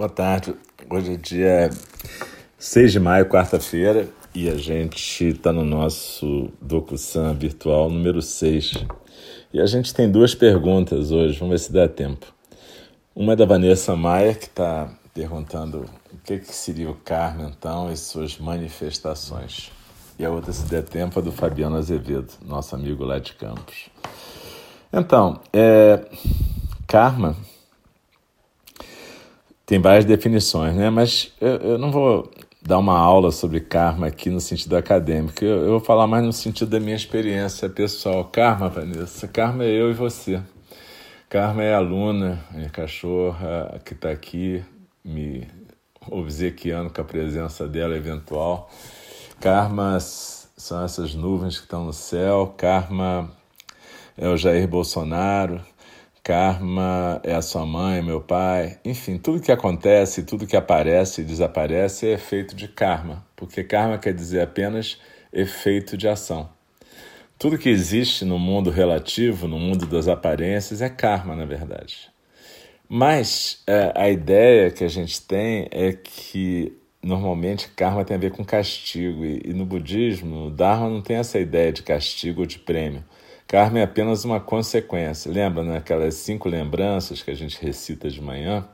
Boa tarde. Hoje é dia 6 de maio, quarta-feira, e a gente está no nosso DocuSan virtual número 6. E a gente tem duas perguntas hoje, vamos ver se dá tempo. Uma é da Vanessa Maia, que está perguntando o que, que seria o karma, então, e suas manifestações. E a outra, se der tempo, é do Fabiano Azevedo, nosso amigo lá de Campos. Então, é, karma tem várias definições, né? Mas eu, eu, não vou dar uma aula sobre karma aqui no sentido acadêmico. Eu, eu, vou falar mais no sentido da minha experiência pessoal. Karma, Vanessa, karma é eu e você. Karma é a aluna, minha cachorra que está aqui me obsequiando com a presença dela eventual. Karmas são essas nuvens que estão no céu. Karma é o Jair Bolsonaro. Karma é a sua mãe, meu pai, enfim, tudo que acontece, tudo que aparece e desaparece é efeito de karma, porque karma quer dizer apenas efeito de ação. Tudo que existe no mundo relativo, no mundo das aparências, é karma, na verdade. Mas é, a ideia que a gente tem é que normalmente karma tem a ver com castigo, e, e no budismo, Dharma não tem essa ideia de castigo ou de prêmio. Karma é apenas uma consequência. Lembra, né, aquelas cinco lembranças que a gente recita de manhã?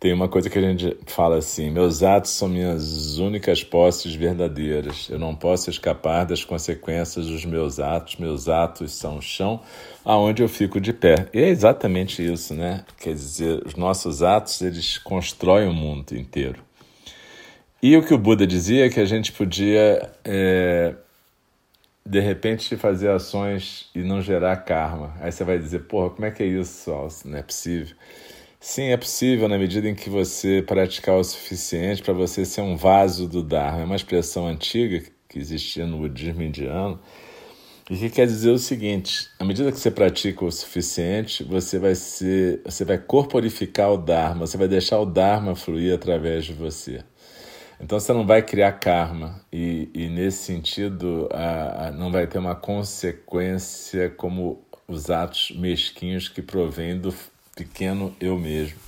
Tem uma coisa que a gente fala assim: meus atos são minhas únicas posses verdadeiras. Eu não posso escapar das consequências dos meus atos. Meus atos são o chão aonde eu fico de pé. E é exatamente isso, né? Quer dizer, os nossos atos eles constroem o mundo inteiro. E o que o Buda dizia é que a gente podia é, de repente fazer ações e não gerar karma. Aí você vai dizer, porra, como é que é isso, Não é possível. Sim, é possível na medida em que você praticar o suficiente para você ser um vaso do Dharma. É uma expressão antiga que existia no budismo indiano e que quer dizer o seguinte: à medida que você pratica o suficiente, você vai ser, você vai corporificar o Dharma, você vai deixar o Dharma fluir através de você. Então você não vai criar karma e, e nesse sentido a, a, não vai ter uma consequência como os atos mesquinhos que provêm do pequeno eu mesmo.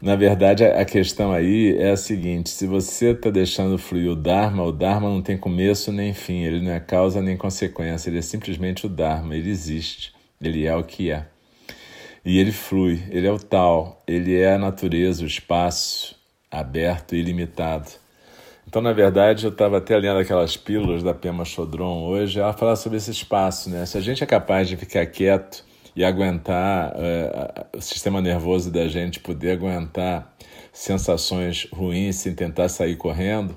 Na verdade, a questão aí é a seguinte: se você está deixando fluir o Dharma, o Dharma não tem começo nem fim, ele não é causa nem consequência, ele é simplesmente o Dharma, ele existe, ele é o que é. E ele flui, ele é o tal, ele é a natureza, o espaço, aberto e ilimitado. Então, na verdade, eu estava até lendo aquelas pílulas da Pema Chodron hoje, ela fala sobre esse espaço, né? Se a gente é capaz de ficar quieto e aguentar é, o sistema nervoso da gente poder aguentar sensações ruins sem tentar sair correndo,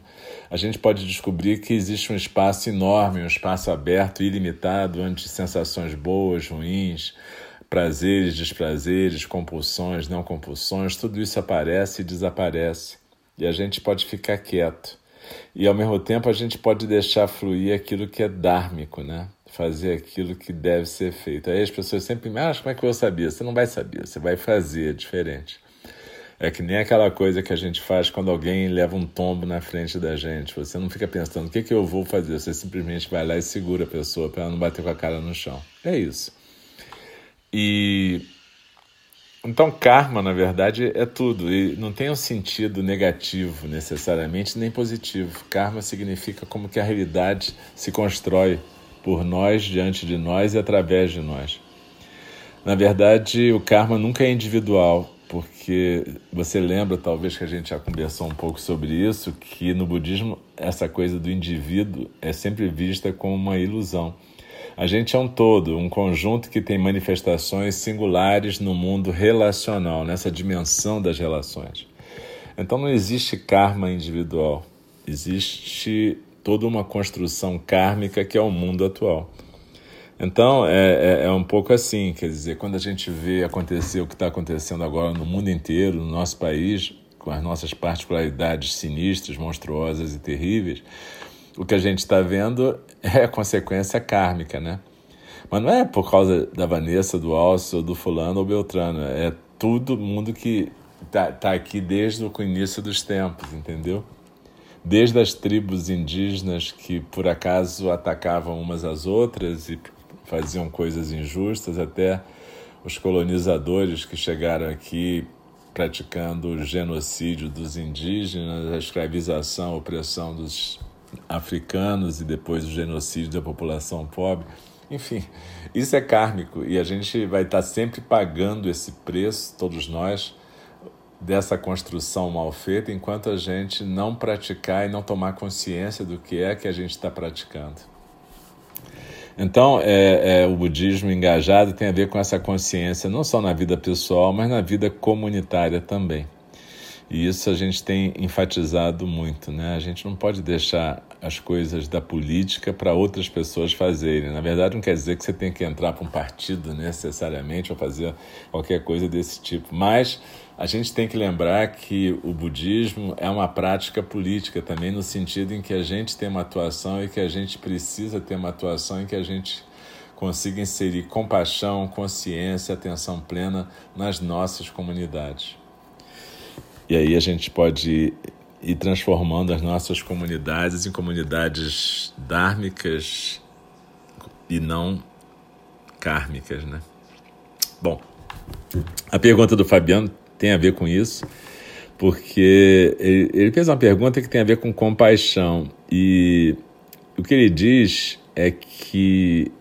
a gente pode descobrir que existe um espaço enorme, um espaço aberto e ilimitado, onde sensações boas, ruins, prazeres, desprazeres, compulsões, não compulsões, tudo isso aparece e desaparece. E a gente pode ficar quieto. E ao mesmo tempo a gente pode deixar fluir aquilo que é dármico, né? Fazer aquilo que deve ser feito. Aí as pessoas sempre me acham, como é que eu saber? Você não vai saber, você vai fazer, é diferente. É que nem aquela coisa que a gente faz quando alguém leva um tombo na frente da gente. Você não fica pensando o que, que eu vou fazer, você simplesmente vai lá e segura a pessoa para ela não bater com a cara no chão. É isso. E então karma, na verdade, é tudo e não tem um sentido negativo necessariamente nem positivo. Karma significa como que a realidade se constrói por nós, diante de nós e através de nós. Na verdade, o karma nunca é individual, porque você lembra, talvez que a gente já conversou um pouco sobre isso, que no budismo essa coisa do indivíduo é sempre vista como uma ilusão. A gente é um todo, um conjunto que tem manifestações singulares no mundo relacional, nessa dimensão das relações. Então não existe karma individual, existe toda uma construção kármica que é o mundo atual. Então é, é, é, um pouco assim, quer dizer, quando a gente vê acontecer o que está acontecendo agora no mundo inteiro, no nosso país, com as nossas particularidades sinistras, monstruosas e terríveis, o que a gente está vendo é consequência kármica, né? Mas não é por causa da Vanessa, do Alcio, do fulano ou Beltrano, é todo mundo que está tá aqui desde o início dos tempos, entendeu? Desde as tribos indígenas que por acaso atacavam umas às outras e faziam coisas injustas, até os colonizadores que chegaram aqui praticando o genocídio dos indígenas, a escravização, a opressão dos africanos e depois o genocídio da população pobre. Enfim, isso é kármico e a gente vai estar sempre pagando esse preço, todos nós, dessa construção mal feita, enquanto a gente não praticar e não tomar consciência do que é que a gente está praticando. Então, é, é, o budismo engajado tem a ver com essa consciência, não só na vida pessoal, mas na vida comunitária também. E isso a gente tem enfatizado muito, né? A gente não pode deixar as coisas da política para outras pessoas fazerem. Na verdade, não quer dizer que você tem que entrar para um partido necessariamente ou fazer qualquer coisa desse tipo. Mas a gente tem que lembrar que o budismo é uma prática política também, no sentido em que a gente tem uma atuação e que a gente precisa ter uma atuação em que a gente consiga inserir compaixão, consciência, atenção plena nas nossas comunidades. E aí a gente pode ir transformando as nossas comunidades em comunidades dármicas e não kármicas, né? Bom, a pergunta do Fabiano tem a ver com isso, porque ele, ele fez uma pergunta que tem a ver com compaixão e o que ele diz é que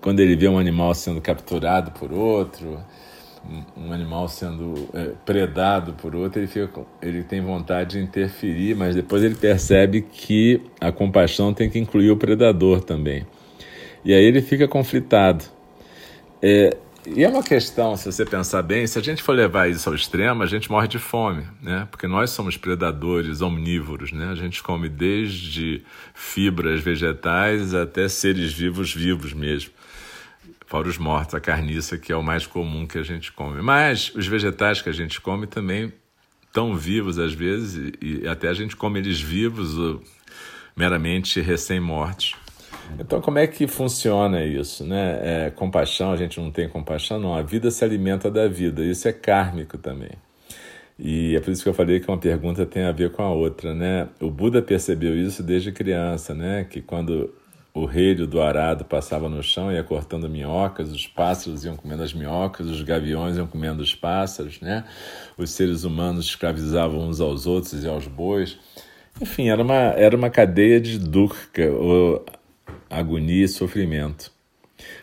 quando ele vê um animal sendo capturado por outro, um animal sendo é, predado por outro, ele, fica, ele tem vontade de interferir, mas depois ele percebe que a compaixão tem que incluir o predador também. E aí ele fica conflitado. É, e é uma questão, se você pensar bem, se a gente for levar isso ao extremo, a gente morre de fome, né? Porque nós somos predadores omnívoros, né? A gente come desde fibras vegetais até seres vivos vivos mesmo fora os mortos, a carniça, que é o mais comum que a gente come. Mas os vegetais que a gente come também estão vivos às vezes, e, até a gente come eles vivos ou meramente recém-mortos. Então, como é que funciona isso? Né? É, compaixão, a gente não tem compaixão, não. A vida se alimenta da vida, isso é kármico também. E é por isso que eu falei que uma pergunta tem a ver com a outra, né? O Buda percebeu isso desde criança, né? Que quando o relho do arado passava no chão, ia cortando minhocas, os pássaros iam comendo as minhocas, os gaviões iam comendo os pássaros, né? Os seres humanos escravizavam uns aos outros e aos bois. Enfim, era uma, era uma cadeia de dukkha, agonia e sofrimento.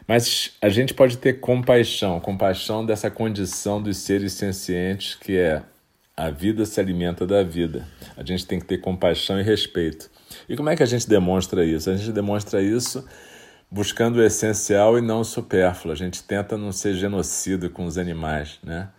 Mas a gente pode ter compaixão, compaixão dessa condição dos seres sencientes que é a vida se alimenta da vida. A gente tem que ter compaixão e respeito. E como é que a gente demonstra isso? A gente demonstra isso buscando o essencial e não o supérfluo. A gente tenta não ser genocida com os animais, né?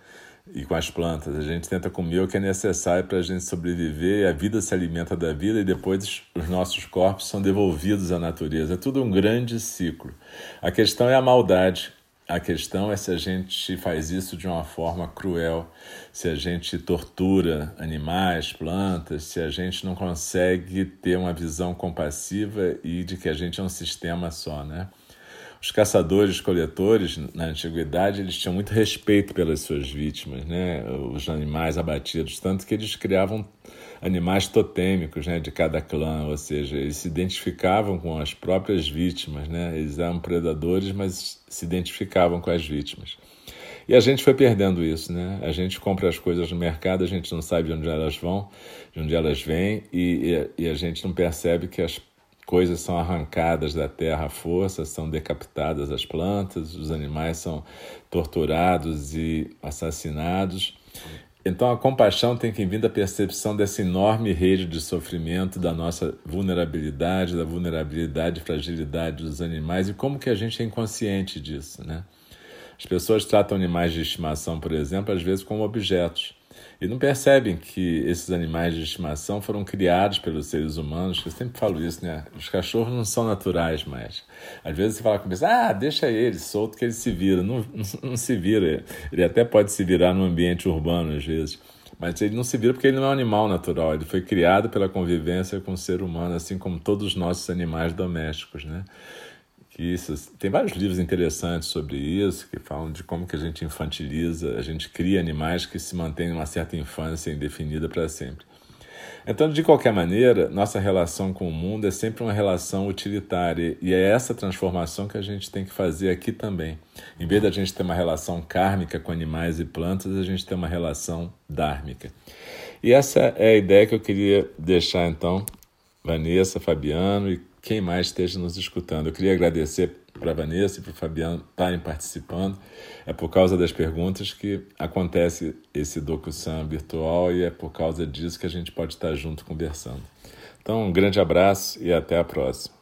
E com as plantas. A gente tenta comer o que é necessário para a gente sobreviver. a vida se alimenta da vida e depois os nossos corpos são devolvidos à natureza. É tudo um grande ciclo. A questão é a maldade. A questão é se a gente faz isso de uma forma cruel, se a gente tortura animais, plantas, se a gente não consegue ter uma visão compassiva e de que a gente é um sistema só, né? Os caçadores-coletores, na antiguidade, eles tinham muito respeito pelas suas vítimas, né? os animais abatidos, tanto que eles criavam animais totêmicos né? de cada clã, ou seja, eles se identificavam com as próprias vítimas, né? eles eram predadores, mas se identificavam com as vítimas. E a gente foi perdendo isso, né? A gente compra as coisas no mercado, a gente não sabe de onde elas vão, de onde elas vêm, e, e, e a gente não percebe que as coisas são arrancadas da terra à força, são decapitadas as plantas, os animais são torturados e assassinados. Então a compaixão tem que vir da percepção dessa enorme rede de sofrimento, da nossa vulnerabilidade, da vulnerabilidade e fragilidade dos animais e como que a gente é inconsciente disso, né? As pessoas tratam animais de estimação, por exemplo, às vezes como objetos e não percebem que esses animais de estimação foram criados pelos seres humanos. Eu sempre falo isso, né? Os cachorros não são naturais mais. Às vezes você fala com eles, ah, deixa ele solto que ele se vira. Não, não, não se vira. Ele até pode se virar no ambiente urbano às vezes. Mas ele não se vira porque ele não é um animal natural. Ele foi criado pela convivência com o ser humano, assim como todos os nossos animais domésticos, né? Isso. Tem vários livros interessantes sobre isso, que falam de como que a gente infantiliza, a gente cria animais que se mantêm uma certa infância indefinida para sempre. Então, de qualquer maneira, nossa relação com o mundo é sempre uma relação utilitária e é essa transformação que a gente tem que fazer aqui também. Em vez da gente ter uma relação kármica com animais e plantas, a gente tem uma relação dármica. E essa é a ideia que eu queria deixar então, Vanessa, Fabiano e quem mais esteja nos escutando. Eu queria agradecer para a Vanessa e para o Fabiano estarem participando. É por causa das perguntas que acontece esse DocuSam virtual e é por causa disso que a gente pode estar junto conversando. Então, um grande abraço e até a próxima.